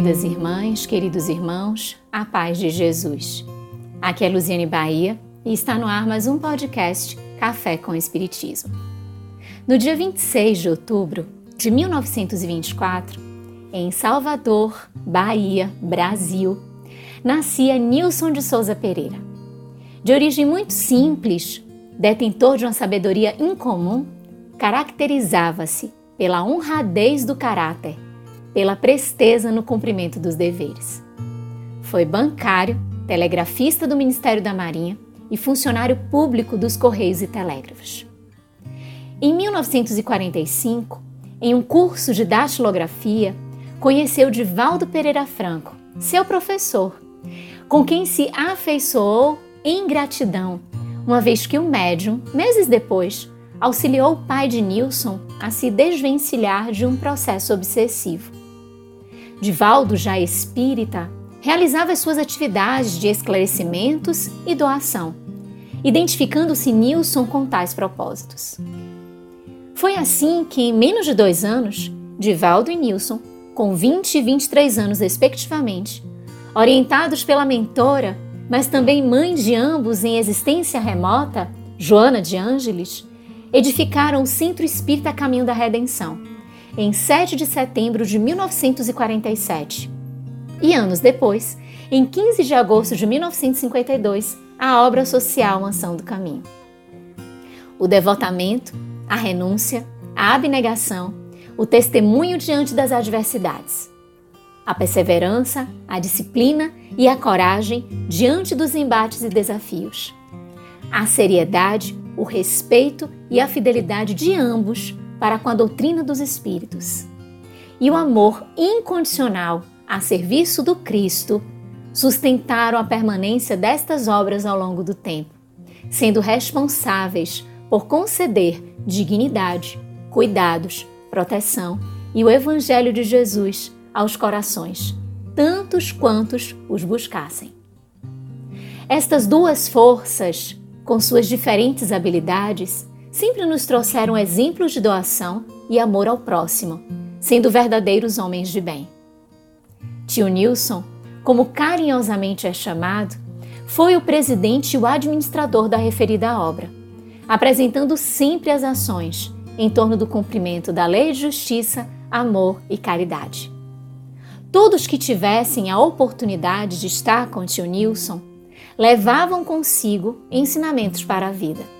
queridas irmãs, queridos irmãos, a paz de Jesus. Aqui é Luziane Bahia e está no ar mais um podcast Café com Espiritismo. No dia 26 de outubro de 1924, em Salvador, Bahia, Brasil, nascia Nilson de Souza Pereira. De origem muito simples, detentor de uma sabedoria incomum, caracterizava-se pela honradez do caráter pela presteza no cumprimento dos deveres. Foi bancário, telegrafista do Ministério da Marinha e funcionário público dos Correios e Telégrafos. Em 1945, em um curso de datilografia, conheceu Divaldo Pereira Franco, seu professor, com quem se afeiçoou em gratidão, uma vez que o médium, meses depois, auxiliou o pai de Nilson a se desvencilhar de um processo obsessivo. Divaldo, já espírita, realizava suas atividades de esclarecimentos e doação, identificando-se Nilson com tais propósitos. Foi assim que, em menos de dois anos, Divaldo e Nilson, com 20 e 23 anos respectivamente, orientados pela mentora, mas também mãe de ambos em existência remota, Joana de Ângeles, edificaram o Centro Espírita Caminho da Redenção em 7 de setembro de 1947. E anos depois, em 15 de agosto de 1952, a obra social Mansão do Caminho. O devotamento, a renúncia, a abnegação, o testemunho diante das adversidades. A perseverança, a disciplina e a coragem diante dos embates e desafios. A seriedade, o respeito e a fidelidade de ambos para com a doutrina dos Espíritos. E o amor incondicional a serviço do Cristo sustentaram a permanência destas obras ao longo do tempo, sendo responsáveis por conceder dignidade, cuidados, proteção e o Evangelho de Jesus aos corações, tantos quantos os buscassem. Estas duas forças, com suas diferentes habilidades, sempre nos trouxeram exemplos de doação e amor ao próximo, sendo verdadeiros homens de bem. Tio Nilson, como carinhosamente é chamado, foi o presidente e o administrador da referida obra, apresentando sempre as ações em torno do cumprimento da lei de justiça, amor e caridade. Todos que tivessem a oportunidade de estar com tio Nilson levavam consigo ensinamentos para a vida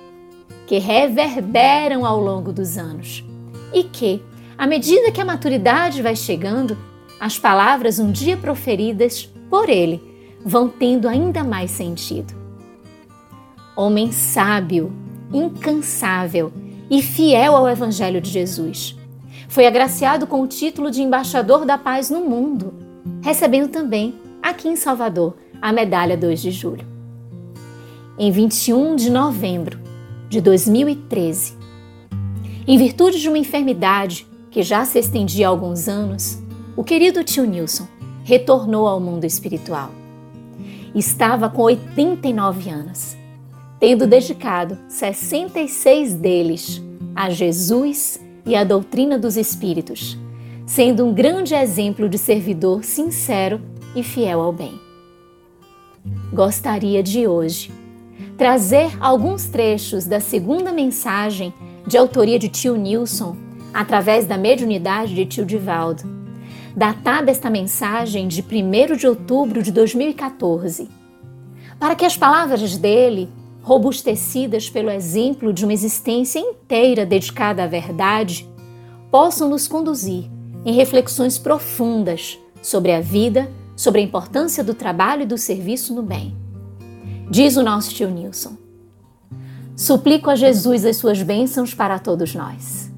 que reverberam ao longo dos anos e que, à medida que a maturidade vai chegando, as palavras um dia proferidas por ele vão tendo ainda mais sentido. Homem sábio, incansável e fiel ao Evangelho de Jesus. Foi agraciado com o título de embaixador da paz no mundo, recebendo também, aqui em Salvador, a medalha 2 de julho. Em 21 de novembro de 2013. Em virtude de uma enfermidade que já se estendia há alguns anos, o querido tio Nilson retornou ao mundo espiritual. Estava com 89 anos, tendo dedicado 66 deles a Jesus e à doutrina dos Espíritos, sendo um grande exemplo de servidor sincero e fiel ao bem. Gostaria de hoje trazer alguns trechos da segunda mensagem de autoria de tio Nilson, através da mediunidade de tio Divaldo. Datada esta mensagem de 1 de outubro de 2014, para que as palavras dele, robustecidas pelo exemplo de uma existência inteira dedicada à verdade, possam nos conduzir em reflexões profundas sobre a vida, sobre a importância do trabalho e do serviço no bem. Diz o nosso tio Nilson: Suplico a Jesus as suas bênçãos para todos nós.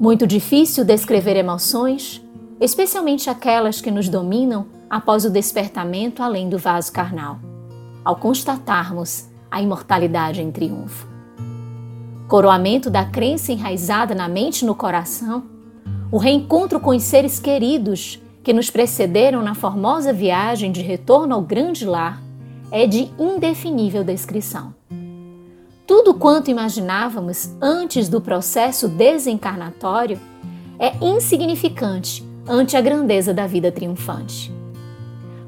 Muito difícil descrever emoções, especialmente aquelas que nos dominam após o despertamento além do vaso carnal, ao constatarmos a imortalidade em triunfo. Coroamento da crença enraizada na mente e no coração, o reencontro com os seres queridos que nos precederam na formosa viagem de retorno ao grande lar é de indefinível descrição. Tudo quanto imaginávamos antes do processo desencarnatório é insignificante ante a grandeza da vida triunfante.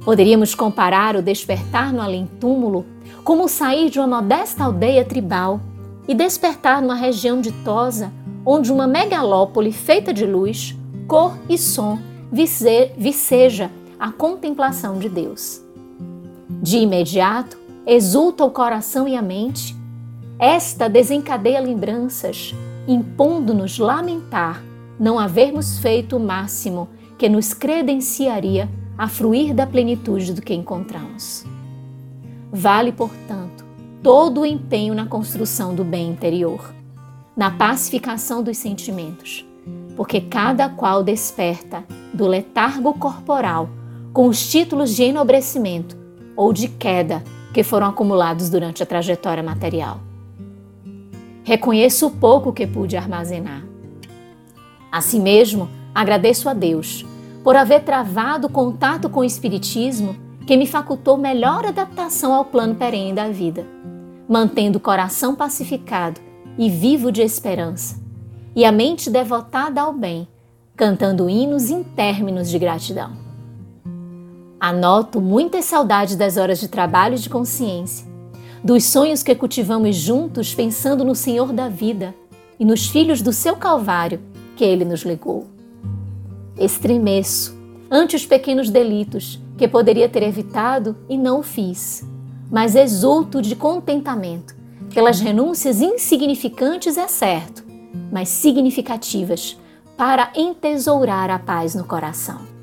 Poderíamos comparar o despertar no além-túmulo como sair de uma modesta aldeia tribal e despertar numa região ditosa onde uma megalópole feita de luz, cor e som viceja a contemplação de Deus. De imediato, exulta o coração e a mente. Esta desencadeia lembranças, impondo-nos lamentar não havermos feito o máximo que nos credenciaria a fruir da plenitude do que encontramos. Vale, portanto, todo o empenho na construção do bem interior, na pacificação dos sentimentos, porque cada qual desperta do letargo corporal com os títulos de enobrecimento ou de queda que foram acumulados durante a trajetória material. Reconheço o pouco que pude armazenar. Assim mesmo, agradeço a Deus por haver travado contato com o Espiritismo que me facultou melhor adaptação ao plano perene da vida, mantendo o coração pacificado e vivo de esperança, e a mente devotada ao bem, cantando hinos intérminos de gratidão. Anoto muitas saudades das horas de trabalho e de consciência, dos sonhos que cultivamos juntos pensando no Senhor da vida e nos filhos do seu Calvário que ele nos legou. Estremeço ante os pequenos delitos que poderia ter evitado e não fiz, mas exulto de contentamento pelas renúncias insignificantes, é certo, mas significativas para entesourar a paz no coração.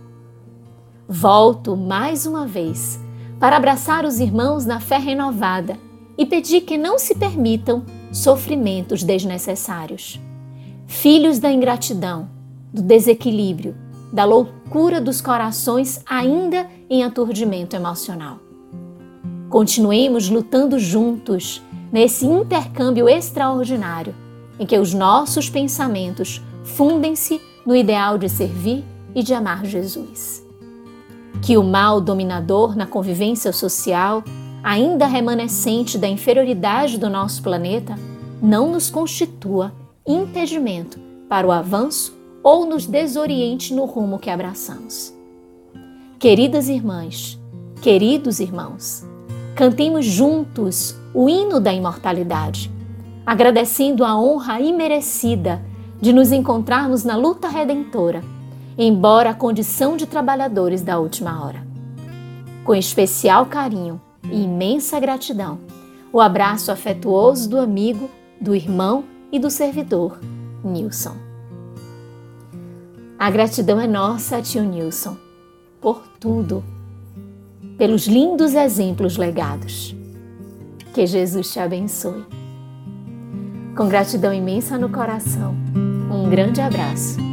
Volto mais uma vez para abraçar os irmãos na fé renovada e pedir que não se permitam sofrimentos desnecessários. Filhos da ingratidão, do desequilíbrio, da loucura dos corações ainda em aturdimento emocional. Continuemos lutando juntos nesse intercâmbio extraordinário em que os nossos pensamentos fundem-se no ideal de servir e de amar Jesus. Que o mal dominador na convivência social, ainda remanescente da inferioridade do nosso planeta, não nos constitua impedimento para o avanço ou nos desoriente no rumo que abraçamos. Queridas irmãs, queridos irmãos, cantemos juntos o hino da imortalidade, agradecendo a honra imerecida de nos encontrarmos na luta redentora, embora a condição de trabalhadores da última hora. Com especial carinho e imensa gratidão, o abraço afetuoso do amigo, do irmão e do servidor, Nilson. A gratidão é nossa, tio Nilson, por tudo, pelos lindos exemplos legados. Que Jesus te abençoe. Com gratidão imensa no coração, um grande abraço